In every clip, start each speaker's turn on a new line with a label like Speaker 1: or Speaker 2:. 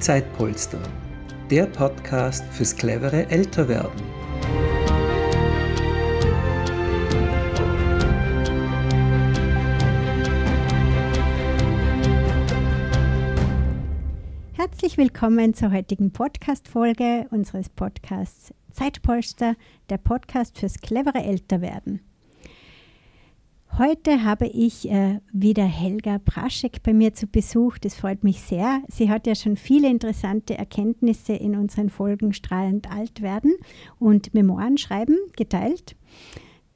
Speaker 1: Zeitpolster, der Podcast fürs clevere Älterwerden.
Speaker 2: Herzlich willkommen zur heutigen Podcast-Folge unseres Podcasts Zeitpolster, der Podcast fürs clevere Älterwerden. Heute habe ich äh, wieder Helga Praschek bei mir zu Besuch. Das freut mich sehr. Sie hat ja schon viele interessante Erkenntnisse in unseren Folgen Strahlend alt werden und Memoiren schreiben geteilt.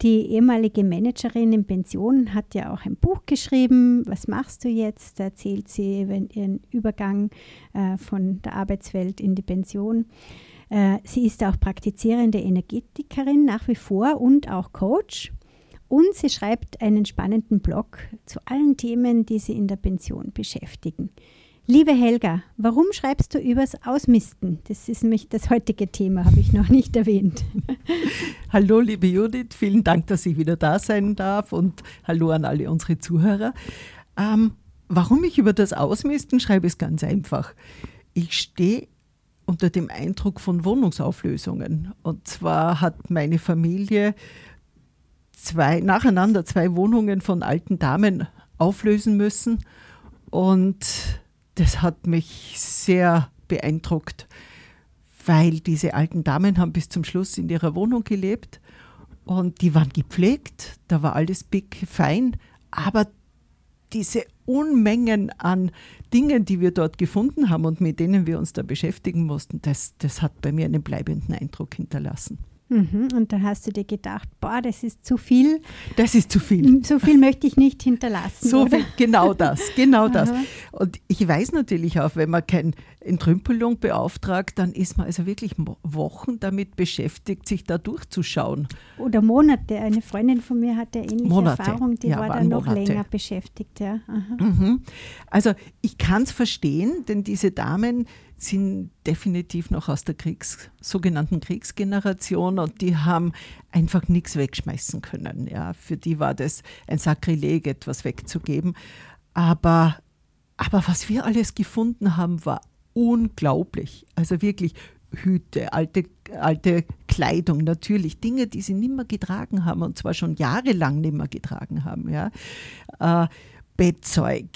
Speaker 2: Die ehemalige Managerin in Pension hat ja auch ein Buch geschrieben. Was machst du jetzt? Da erzählt sie über ihren Übergang äh, von der Arbeitswelt in die Pension. Äh, sie ist auch praktizierende Energetikerin nach wie vor und auch Coach. Und sie schreibt einen spannenden Blog zu allen Themen, die sie in der Pension beschäftigen. Liebe Helga, warum schreibst du übers Ausmisten? Das ist nämlich das heutige Thema, habe ich noch nicht erwähnt.
Speaker 3: hallo, liebe Judith, vielen Dank, dass ich wieder da sein darf und hallo an alle unsere Zuhörer. Ähm, warum ich über das Ausmisten schreibe, ist ganz einfach. Ich stehe unter dem Eindruck von Wohnungsauflösungen. Und zwar hat meine Familie zwei, nacheinander zwei Wohnungen von alten Damen auflösen müssen. Und das hat mich sehr beeindruckt, weil diese alten Damen haben bis zum Schluss in ihrer Wohnung gelebt und die waren gepflegt, da war alles big, fein, aber diese Unmengen an Dingen, die wir dort gefunden haben und mit denen wir uns da beschäftigen mussten, das, das hat bei mir einen bleibenden Eindruck hinterlassen.
Speaker 2: Mhm. Und dann hast du dir gedacht, boah, das ist zu viel.
Speaker 3: Das ist zu viel.
Speaker 2: So viel möchte ich nicht hinterlassen.
Speaker 3: So viel, genau das, genau das. Und ich weiß natürlich auch, wenn man keine Entrümpelung beauftragt, dann ist man also wirklich Wochen damit beschäftigt, sich da durchzuschauen.
Speaker 2: Oder Monate. Eine Freundin von mir hatte ähnliche Monate. Erfahrung, die ja, war dann noch Monate. länger beschäftigt. Ja.
Speaker 3: Mhm. Also ich kann es verstehen, denn diese Damen sind definitiv noch aus der Kriegs, sogenannten Kriegsgeneration und die haben einfach nichts wegschmeißen können. Ja. Für die war das ein Sakrileg, etwas wegzugeben. Aber, aber was wir alles gefunden haben, war unglaublich. Also wirklich Hüte, alte, alte Kleidung, natürlich Dinge, die sie nimmer getragen haben und zwar schon jahrelang nimmer getragen haben. Ja. Äh, Bettzeug,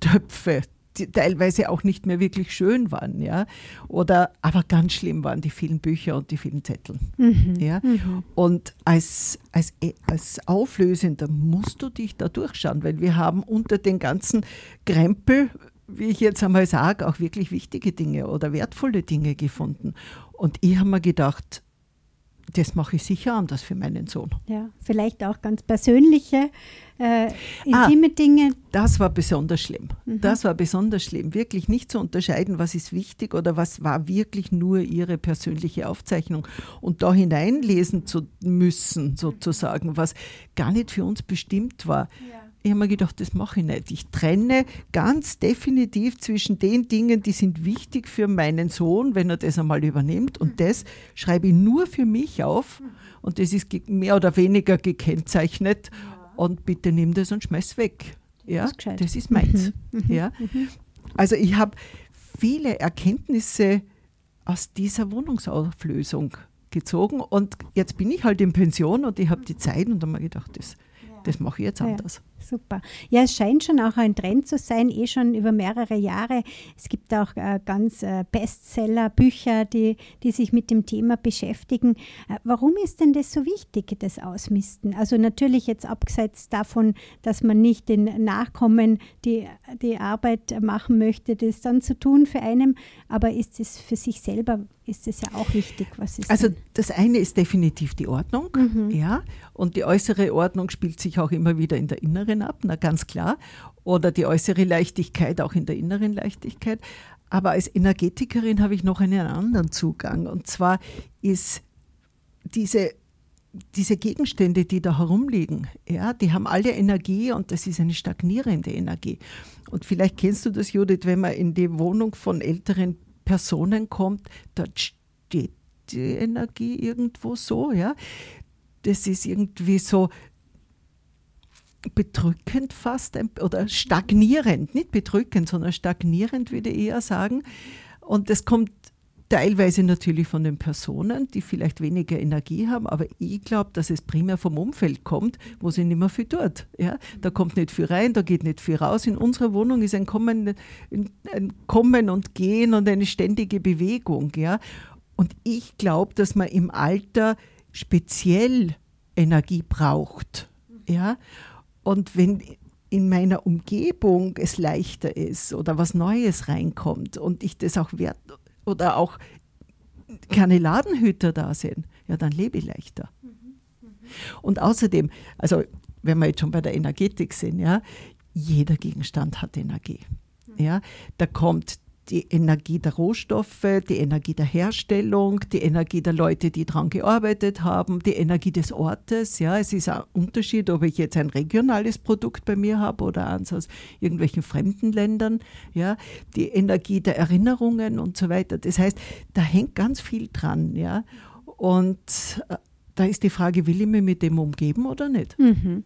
Speaker 3: Töpfe, teilweise auch nicht mehr wirklich schön waren, ja. Oder aber ganz schlimm waren die vielen Bücher und die vielen Zettel. Mhm. Ja. Mhm. Und als, als, als Auflösender musst du dich da durchschauen, weil wir haben unter den ganzen Krempel, wie ich jetzt einmal sage, auch wirklich wichtige Dinge oder wertvolle Dinge gefunden. Und ich habe mir gedacht, das mache ich sicher anders für meinen Sohn.
Speaker 2: Ja, vielleicht auch ganz persönliche, äh, intime ah, Dinge.
Speaker 3: Das war besonders schlimm. Mhm. Das war besonders schlimm. Wirklich nicht zu unterscheiden, was ist wichtig oder was war wirklich nur ihre persönliche Aufzeichnung. Und da hineinlesen zu müssen, sozusagen, was gar nicht für uns bestimmt war. Ja ich habe mir gedacht, das mache ich nicht. Ich trenne ganz definitiv zwischen den Dingen, die sind wichtig für meinen Sohn, wenn er das einmal übernimmt. Und das schreibe ich nur für mich auf. Und das ist mehr oder weniger gekennzeichnet. Und bitte nimm das und schmeiß weg. Ja, das ist meins. Mhm. Mhm. Ja. Mhm. Also ich habe viele Erkenntnisse aus dieser Wohnungsauflösung gezogen. Und jetzt bin ich halt in Pension und ich habe die Zeit und habe mir gedacht, das, das mache ich jetzt anders.
Speaker 2: Super. Ja, es scheint schon auch ein Trend zu sein, eh schon über mehrere Jahre. Es gibt auch äh, ganz äh, Bestseller-Bücher, die, die sich mit dem Thema beschäftigen. Äh, warum ist denn das so wichtig, das Ausmisten? Also natürlich jetzt abgesetzt davon, dass man nicht den Nachkommen die, die Arbeit machen möchte, das dann zu tun für einen, aber ist es für sich selber, ist es ja auch wichtig, was ist
Speaker 3: Also denn? das eine ist definitiv die Ordnung, mhm. ja, und die äußere Ordnung spielt sich auch immer wieder in der inneren Inneren ab, na ganz klar. Oder die äußere Leichtigkeit auch in der inneren Leichtigkeit. Aber als Energetikerin habe ich noch einen anderen Zugang. Und zwar ist diese, diese Gegenstände, die da herumliegen, ja, die haben alle Energie und das ist eine stagnierende Energie. Und vielleicht kennst du das, Judith, wenn man in die Wohnung von älteren Personen kommt, dort steht die Energie irgendwo so, ja. Das ist irgendwie so, bedrückend fast oder stagnierend, nicht bedrückend, sondern stagnierend würde ich eher sagen. Und das kommt teilweise natürlich von den Personen, die vielleicht weniger Energie haben, aber ich glaube, dass es primär vom Umfeld kommt, wo sie nicht mehr viel tut. Ja? Da kommt nicht viel rein, da geht nicht viel raus. In unserer Wohnung ist ein Kommen, ein Kommen und Gehen und eine ständige Bewegung. Ja? Und ich glaube, dass man im Alter speziell Energie braucht. Ja? Und wenn in meiner Umgebung es leichter ist oder was Neues reinkommt und ich das auch wert oder auch keine Ladenhüter da sind, ja, dann lebe ich leichter. Und außerdem, also wenn wir jetzt schon bei der Energetik sind, ja, jeder Gegenstand hat Energie. Ja, da kommt die Energie der Rohstoffe, die Energie der Herstellung, die Energie der Leute, die daran gearbeitet haben, die Energie des Ortes. Ja, es ist ein Unterschied, ob ich jetzt ein regionales Produkt bei mir habe oder eins aus irgendwelchen fremden Ländern. Ja, die Energie der Erinnerungen und so weiter. Das heißt, da hängt ganz viel dran. Ja, und äh, da ist die Frage, will ich mich mit dem umgeben oder nicht?
Speaker 2: Mhm.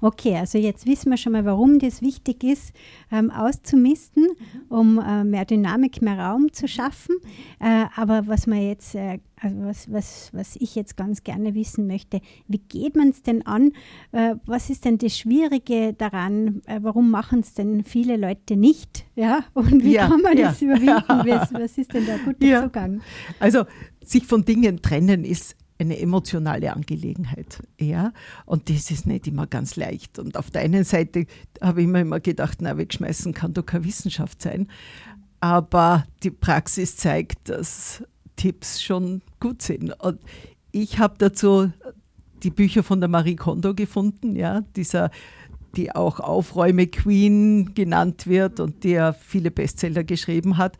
Speaker 2: Okay, also jetzt wissen wir schon mal, warum das wichtig ist, ähm, auszumisten, um äh, mehr Dynamik, mehr Raum zu schaffen. Äh, aber was man jetzt, äh, also was, was, was ich jetzt ganz gerne wissen möchte, wie geht man es denn an? Äh, was ist denn das Schwierige daran? Äh, warum machen es denn viele Leute nicht? Ja, und wie ja, kann man ja. das überwinden? Was, was, ist denn der gute ja. Zugang?
Speaker 3: Also sich von Dingen trennen ist eine emotionale Angelegenheit. Ja? Und das ist nicht immer ganz leicht. Und auf der einen Seite habe ich mir immer gedacht, na, wegschmeißen kann doch keine Wissenschaft sein. Aber die Praxis zeigt, dass Tipps schon gut sind. Und ich habe dazu die Bücher von der Marie Kondo gefunden, ja, dieser, die auch Aufräume Queen genannt wird und die ja viele Bestseller geschrieben hat.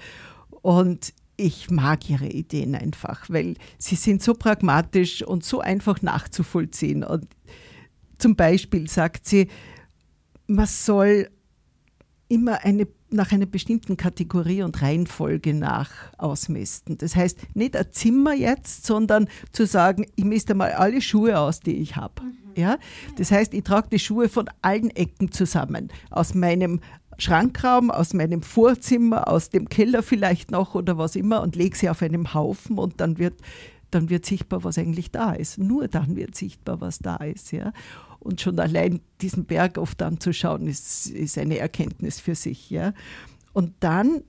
Speaker 3: Und ich mag ihre Ideen einfach, weil sie sind so pragmatisch und so einfach nachzuvollziehen. Und zum Beispiel sagt sie, man soll immer eine, nach einer bestimmten Kategorie und Reihenfolge nach ausmisten. Das heißt, nicht ein Zimmer jetzt, sondern zu sagen, ich misste mal alle Schuhe aus, die ich habe. Mhm. Ja? Das heißt, ich trage die Schuhe von allen Ecken zusammen. Aus meinem Schrankraum, aus meinem Vorzimmer, aus dem Keller vielleicht noch oder was immer und lege sie auf einem Haufen und dann wird, dann wird sichtbar, was eigentlich da ist. Nur dann wird sichtbar, was da ist. Ja? Und schon allein diesen Berg oft anzuschauen, ist, ist eine Erkenntnis für sich. Ja? Und, dann,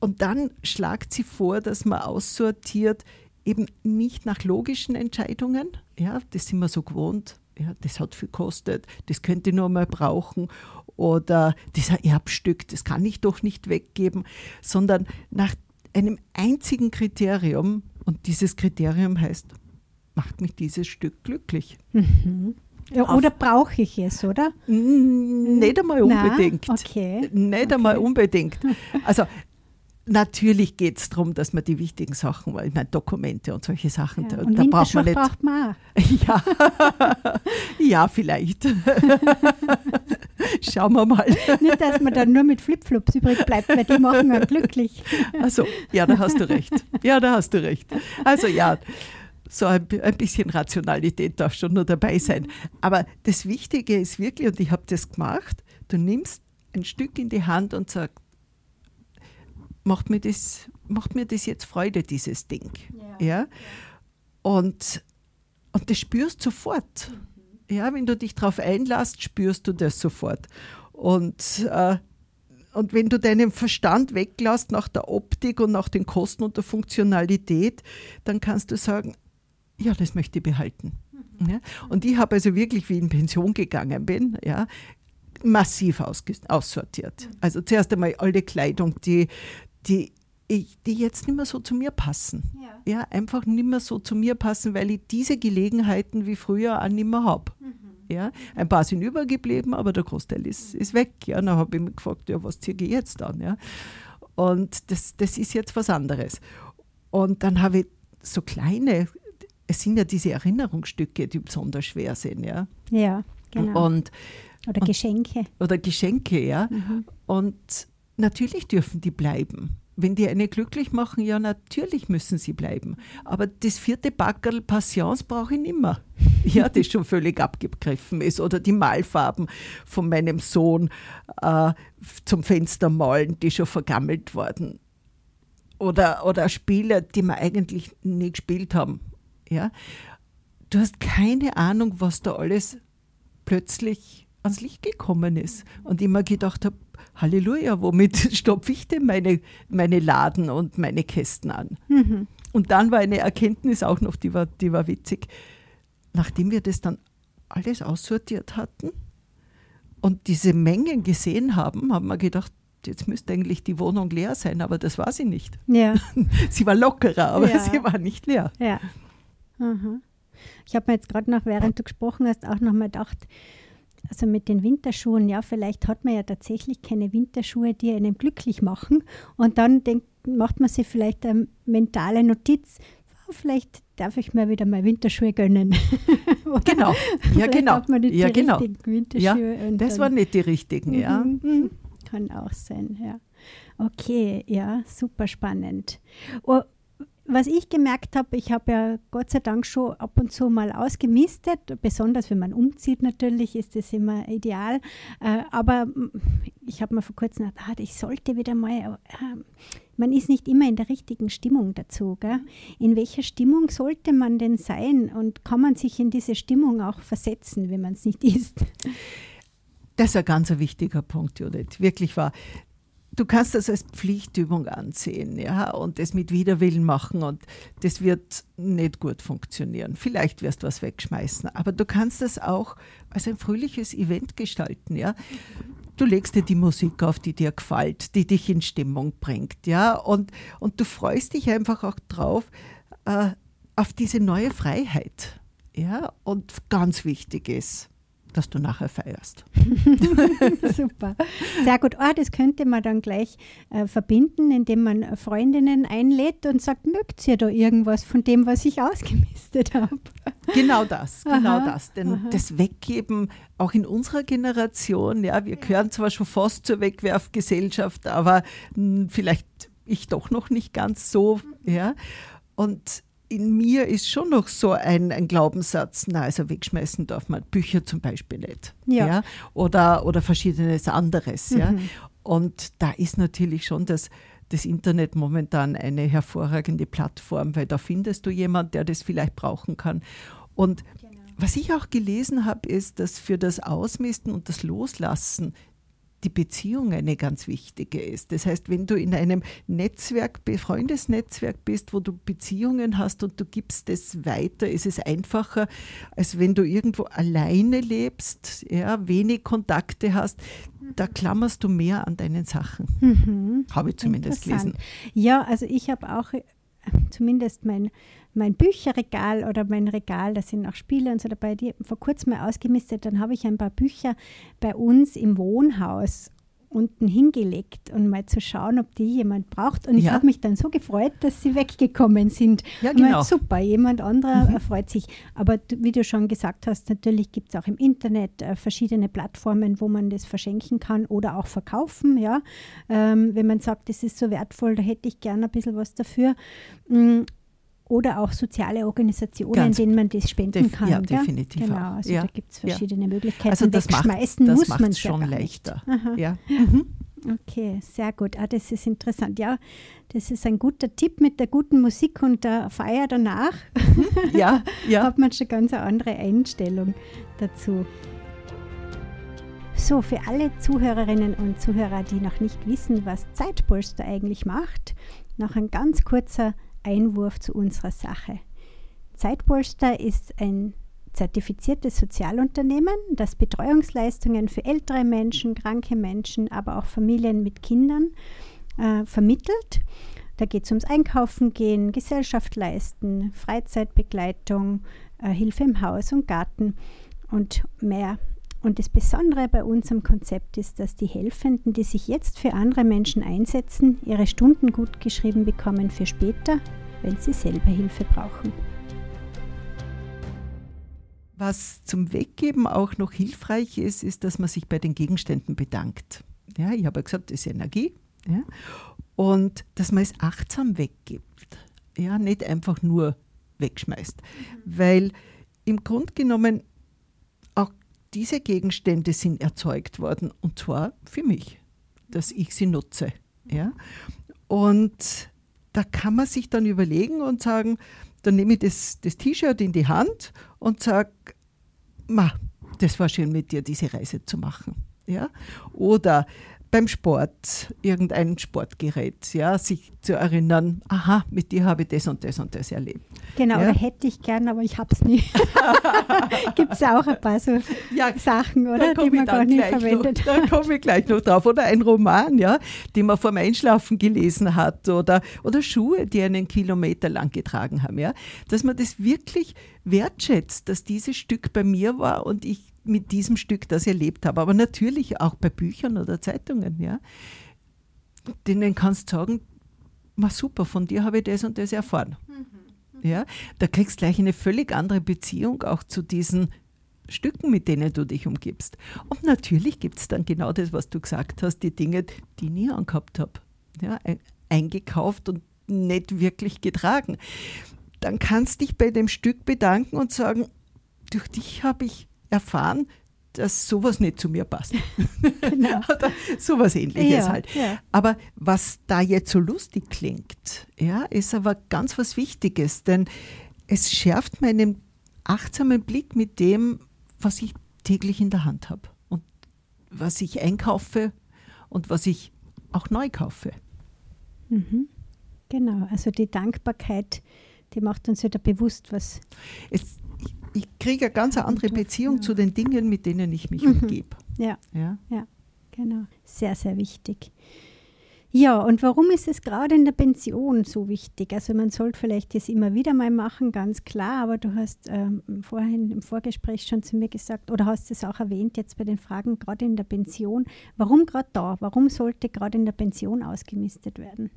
Speaker 3: und dann schlagt sie vor, dass man aussortiert, eben nicht nach logischen Entscheidungen, ja, das sind wir so gewohnt, ja, das hat viel gekostet, das könnte ich nur mal brauchen oder dieser Erbstück, das kann ich doch nicht weggeben, sondern nach einem einzigen Kriterium und dieses Kriterium heißt, macht mich dieses Stück glücklich.
Speaker 2: Mhm. Ja, oder brauche ich es, oder?
Speaker 3: Nicht einmal unbedingt.
Speaker 2: Na, okay.
Speaker 3: Nicht
Speaker 2: okay.
Speaker 3: einmal unbedingt. Also Natürlich geht es darum, dass man die wichtigen Sachen, ich meine Dokumente und solche Sachen,
Speaker 2: ja, und da braucht man nicht. braucht man auch.
Speaker 3: Ja, ja vielleicht. Schauen wir mal.
Speaker 2: Nicht, dass man dann nur mit Flipflops übrig bleibt, weil die machen einen glücklich.
Speaker 3: Also, ja, da hast du recht. Ja, da hast du recht. Also ja, so ein, ein bisschen Rationalität darf schon nur dabei sein. Aber das Wichtige ist wirklich, und ich habe das gemacht, du nimmst ein Stück in die Hand und sagst, macht mir das, macht mir das jetzt Freude, dieses Ding. Ja. ja? Und, und das spürst du sofort. Mhm. Ja, wenn du dich darauf einlässt, spürst du das sofort. Und, äh, und wenn du deinen Verstand weglässt nach der Optik und nach den Kosten und der Funktionalität, dann kannst du sagen, ja, das möchte ich behalten. Mhm. Ja? Und ich habe also wirklich, wie ich in Pension gegangen bin, ja, massiv aussortiert. Mhm. Also zuerst einmal alle Kleidung, die, die, ich, die jetzt nicht mehr so zu mir passen. Ja. ja. einfach nicht mehr so zu mir passen, weil ich diese Gelegenheiten wie früher auch nicht mehr habe. Mhm. Ja, ein paar sind übergeblieben, aber der Großteil ist, ist weg. Ja, dann habe ich mich gefragt, ja, was ziehe ich jetzt an? Ja? Und das, das ist jetzt was anderes. Und dann habe ich so kleine, es sind ja diese Erinnerungsstücke, die besonders schwer sind. Ja,
Speaker 2: ja genau.
Speaker 3: Und,
Speaker 2: oder Geschenke.
Speaker 3: oder Geschenke, ja. Mhm. Und natürlich dürfen die bleiben. wenn die eine glücklich machen, ja, natürlich müssen sie bleiben. Aber das vierte Backerl Patience brauche ich nicht mehr. Ja, das schon völlig abgegriffen ist. Oder die Malfarben von meinem Sohn äh, zum Fenster malen, die schon vergammelt worden. Oder, oder Spiele, die wir eigentlich nie gespielt haben. Ja? Du hast keine Ahnung, was da alles plötzlich ans Licht gekommen ist. Und ich mir gedacht habe, Halleluja, womit stopfe ich denn meine, meine Laden und meine Kästen an? Mhm. Und dann war eine Erkenntnis auch noch, die war, die war witzig. Nachdem wir das dann alles aussortiert hatten und diese Mengen gesehen haben, haben wir gedacht, jetzt müsste eigentlich die Wohnung leer sein, aber das war sie nicht.
Speaker 2: Ja.
Speaker 3: sie war lockerer, aber ja. sie war nicht leer.
Speaker 2: Ja. Aha. Ich habe mir jetzt gerade noch, während du gesprochen hast, auch noch mal gedacht, also mit den Winterschuhen, ja, vielleicht hat man ja tatsächlich keine Winterschuhe, die einen glücklich machen. Und dann denkt, macht man sich vielleicht eine mentale Notiz, oh, vielleicht darf ich mir wieder mal Winterschuhe gönnen.
Speaker 3: genau, ja genau. Hat man nicht ja, die genau. Winterschuhe ja, das waren nicht die richtigen, ja. Mhm.
Speaker 2: mhm. Kann auch sein, ja. Okay, ja, super spannend. Oh, was ich gemerkt habe, ich habe ja Gott sei Dank schon ab und zu mal ausgemistet, besonders wenn man umzieht natürlich, ist das immer ideal. Äh, aber ich habe mir vor kurzem gedacht, ah, ich sollte wieder mal, äh, man ist nicht immer in der richtigen Stimmung dazu. Gell? In welcher Stimmung sollte man denn sein und kann man sich in diese Stimmung auch versetzen, wenn man es nicht ist?
Speaker 3: Das ist ein ganz wichtiger Punkt, Judith. Wirklich wahr du kannst das als Pflichtübung ansehen, ja, und das mit Widerwillen machen und das wird nicht gut funktionieren. Vielleicht wirst du was wegschmeißen, aber du kannst das auch als ein fröhliches Event gestalten, ja. Du legst dir die Musik auf, die dir gefällt, die dich in Stimmung bringt, ja, und, und du freust dich einfach auch drauf, äh, auf diese neue Freiheit, ja, und ganz wichtig ist, dass du nachher feierst.
Speaker 2: Super. Sehr gut. Oh, das könnte man dann gleich äh, verbinden, indem man Freundinnen einlädt und sagt, mögt ihr da irgendwas von dem, was ich ausgemistet habe?
Speaker 3: Genau das, genau aha, das. Denn aha. das Weggeben, auch in unserer Generation, ja, wir gehören zwar schon fast zur Wegwerfgesellschaft, aber mh, hm, vielleicht ich doch noch nicht ganz so, ja. Und in mir ist schon noch so ein, ein Glaubenssatz, na, also wegschmeißen darf man Bücher zum Beispiel nicht. Ja. ja? Oder, oder verschiedenes anderes. Mhm. Ja? Und da ist natürlich schon das, das Internet momentan eine hervorragende Plattform, weil da findest du jemanden, der das vielleicht brauchen kann. Und genau. was ich auch gelesen habe, ist, dass für das Ausmisten und das Loslassen die Beziehung eine ganz wichtige ist. Das heißt, wenn du in einem Netzwerk, Freundesnetzwerk bist, wo du Beziehungen hast und du gibst es weiter, ist es einfacher, als wenn du irgendwo alleine lebst, ja, wenig Kontakte hast. Da klammerst du mehr an deinen Sachen. Mhm. Habe ich zumindest gelesen.
Speaker 2: Ja, also ich habe auch zumindest mein mein Bücherregal oder mein Regal, da sind auch Spiele und so dabei, die vor kurzem mal ausgemistet. Dann habe ich ein paar Bücher bei uns im Wohnhaus unten hingelegt und mal zu schauen, ob die jemand braucht. Und ich habe mich dann so gefreut, dass sie weggekommen sind.
Speaker 3: Ja, genau.
Speaker 2: Mal, super, jemand anderer mhm. freut sich. Aber wie du schon gesagt hast, natürlich gibt es auch im Internet äh, verschiedene Plattformen, wo man das verschenken kann oder auch verkaufen. Ja? Ähm, wenn man sagt, das ist so wertvoll, da hätte ich gerne ein bisschen was dafür. Mm, oder auch soziale Organisationen, Ganz in denen man das spenden kann.
Speaker 3: Ja, definitiv.
Speaker 2: Genau, also
Speaker 3: ja.
Speaker 2: da gibt es verschiedene ja. Möglichkeiten.
Speaker 3: Also das Wegschmeißen macht, das muss man schon leichter. Ja. Mhm.
Speaker 2: Okay, sehr gut. Ah, das ist interessant. Ja, das ist ein guter Tipp mit der guten Musik und der Feier danach.
Speaker 3: Mhm. Ja, ja.
Speaker 2: Hat man schon ganz eine andere Einstellung dazu. So, für alle Zuhörerinnen und Zuhörer, die noch nicht wissen, was Zeitpolster eigentlich macht, noch ein ganz kurzer Einwurf zu unserer Sache. Zeitpolster ist ein zertifiziertes Sozialunternehmen, das Betreuungsleistungen für ältere Menschen, kranke Menschen, aber auch Familien mit Kindern äh, vermittelt. Da geht es ums Einkaufen gehen, Gesellschaft leisten, Freizeitbegleitung, äh, Hilfe im Haus und Garten und mehr. Und das Besondere bei unserem Konzept ist, dass die Helfenden, die sich jetzt für andere Menschen einsetzen, ihre Stunden gut geschrieben bekommen für später, wenn sie selber Hilfe brauchen.
Speaker 3: Was zum Weggeben auch noch hilfreich ist, ist, dass man sich bei den Gegenständen bedankt. Ja, ich habe ja gesagt, das ist Energie. Ja? und dass man es achtsam weggibt. Ja, nicht einfach nur wegschmeißt. Mhm. Weil im Grunde genommen diese Gegenstände sind erzeugt worden und zwar für mich, dass ich sie nutze. Ja? Und da kann man sich dann überlegen und sagen, dann nehme ich das, das T-Shirt in die Hand und sage, ma, das war schön mit dir, diese Reise zu machen. Ja? Oder beim Sport, irgendein Sportgerät, ja, sich zu erinnern, aha, mit dir habe ich das und das und das erlebt.
Speaker 2: Genau,
Speaker 3: ja?
Speaker 2: oder hätte ich gern, aber ich habe es nie. Gibt es auch ein paar so ja, Sachen, oder, die man gar nicht verwendet
Speaker 3: noch, Da komme ich gleich noch drauf. Oder ein Roman, ja, den man vorm Einschlafen gelesen hat oder, oder Schuhe, die einen Kilometer lang getragen haben, ja. Dass man das wirklich wertschätzt, dass dieses Stück bei mir war und ich mit diesem Stück das erlebt habe. Aber natürlich auch bei Büchern oder Zeitungen, ja. Denen kannst du sagen, ma super, von dir habe ich das und das erfahren. Mhm. Ja, da kriegst du gleich eine völlig andere Beziehung auch zu diesen Stücken, mit denen du dich umgibst. Und natürlich gibt es dann genau das, was du gesagt hast, die Dinge, die ich nie angehabt habe. Ja, eingekauft und nicht wirklich getragen. Dann kannst du dich bei dem Stück bedanken und sagen, durch dich habe ich erfahren, dass sowas nicht zu mir passt. Genau. Oder sowas ähnliches ja, halt. Ja. Aber was da jetzt so lustig klingt, ja, ist aber ganz was Wichtiges, denn es schärft meinen achtsamen Blick mit dem, was ich täglich in der Hand habe und was ich einkaufe und was ich auch neu kaufe.
Speaker 2: Mhm. Genau, also die Dankbarkeit, die macht uns wieder bewusst, was.
Speaker 3: Es, ich kriege eine ganz andere Beziehung ja. zu den Dingen, mit denen ich mich mhm. umgebe.
Speaker 2: Ja. ja, ja, genau. Sehr, sehr wichtig. Ja, und warum ist es gerade in der Pension so wichtig? Also man sollte vielleicht das immer wieder mal machen, ganz klar, aber du hast ähm, vorhin im Vorgespräch schon zu mir gesagt oder hast es auch erwähnt jetzt bei den Fragen, gerade in der Pension. Warum gerade da? Warum sollte gerade in der Pension ausgemistet werden?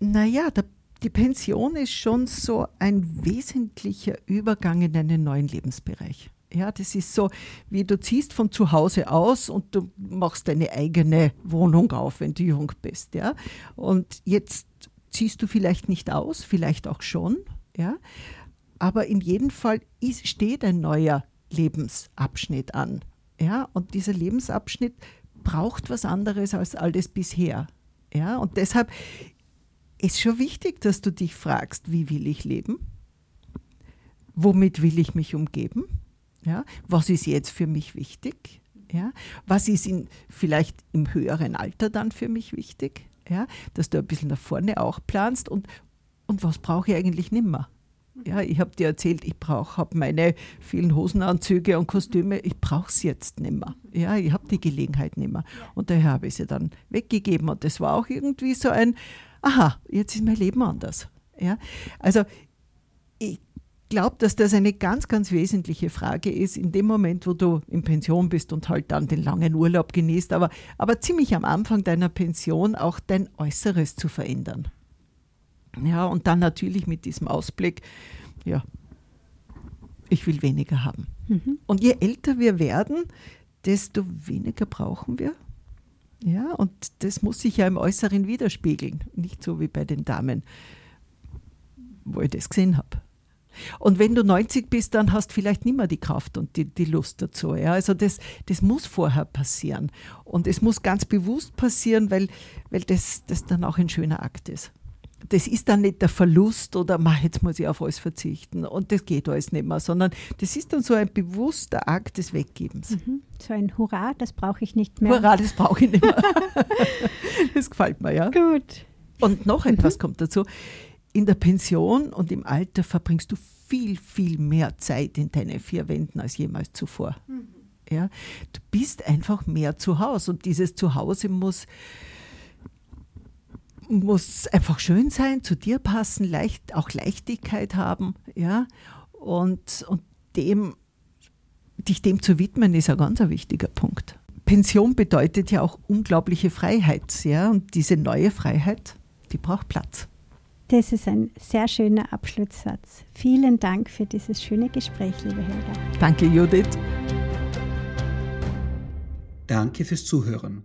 Speaker 3: Naja, der die Pension ist schon so ein wesentlicher Übergang in einen neuen Lebensbereich. Ja, das ist so, wie du ziehst von zu Hause aus und du machst deine eigene Wohnung auf, wenn du jung bist. Ja? Und jetzt ziehst du vielleicht nicht aus, vielleicht auch schon. Ja? Aber in jedem Fall ist, steht ein neuer Lebensabschnitt an. Ja? Und dieser Lebensabschnitt braucht was anderes als alles bisher. Ja? Und deshalb ist schon wichtig, dass du dich fragst, wie will ich leben? Womit will ich mich umgeben? Ja, was ist jetzt für mich wichtig? Ja, was ist in, vielleicht im höheren Alter dann für mich wichtig? Ja, dass du ein bisschen nach vorne auch planst und, und was brauche ich eigentlich nimmer? Ja, ich habe dir erzählt, ich brauche habe meine vielen Hosenanzüge und Kostüme, ich brauche es jetzt nimmer. Ja, ich habe die Gelegenheit nimmer. Und daher habe ich sie dann weggegeben. Und das war auch irgendwie so ein, aha, jetzt ist mein Leben anders. Ja? Also ich glaube, dass das eine ganz, ganz wesentliche Frage ist, in dem Moment, wo du in Pension bist und halt dann den langen Urlaub genießt, aber, aber ziemlich am Anfang deiner Pension auch dein Äußeres zu verändern. Ja, und dann natürlich mit diesem Ausblick, ja, ich will weniger haben. Mhm. Und je älter wir werden, desto weniger brauchen wir. Ja, und das muss sich ja im Äußeren widerspiegeln, nicht so wie bei den Damen, wo ich das gesehen habe. Und wenn du 90 bist, dann hast du vielleicht nicht mehr die Kraft und die, die Lust dazu. Ja? Also das, das muss vorher passieren. Und es muss ganz bewusst passieren, weil, weil das, das dann auch ein schöner Akt ist das ist dann nicht der Verlust oder jetzt muss ich auf alles verzichten und das geht alles nicht mehr, sondern das ist dann so ein bewusster Akt des Weggebens. Mhm.
Speaker 2: So ein Hurra, das brauche ich nicht mehr.
Speaker 3: Hurra, das brauche ich nicht mehr. das gefällt mir, ja.
Speaker 2: Gut.
Speaker 3: Und noch etwas mhm. kommt dazu. In der Pension und im Alter verbringst du viel, viel mehr Zeit in deinen vier Wänden als jemals zuvor. Mhm. Ja, du bist einfach mehr zu Hause und dieses Zuhause muss muss einfach schön sein, zu dir passen, leicht, auch Leichtigkeit haben, ja. Und, und dem, dich dem zu widmen, ist ein ganz ein wichtiger Punkt. Pension bedeutet ja auch unglaubliche Freiheit, ja. Und diese neue Freiheit, die braucht Platz.
Speaker 2: Das ist ein sehr schöner Abschlusssatz. Vielen Dank für dieses schöne Gespräch, liebe Helga.
Speaker 3: Danke, Judith.
Speaker 1: Danke fürs Zuhören.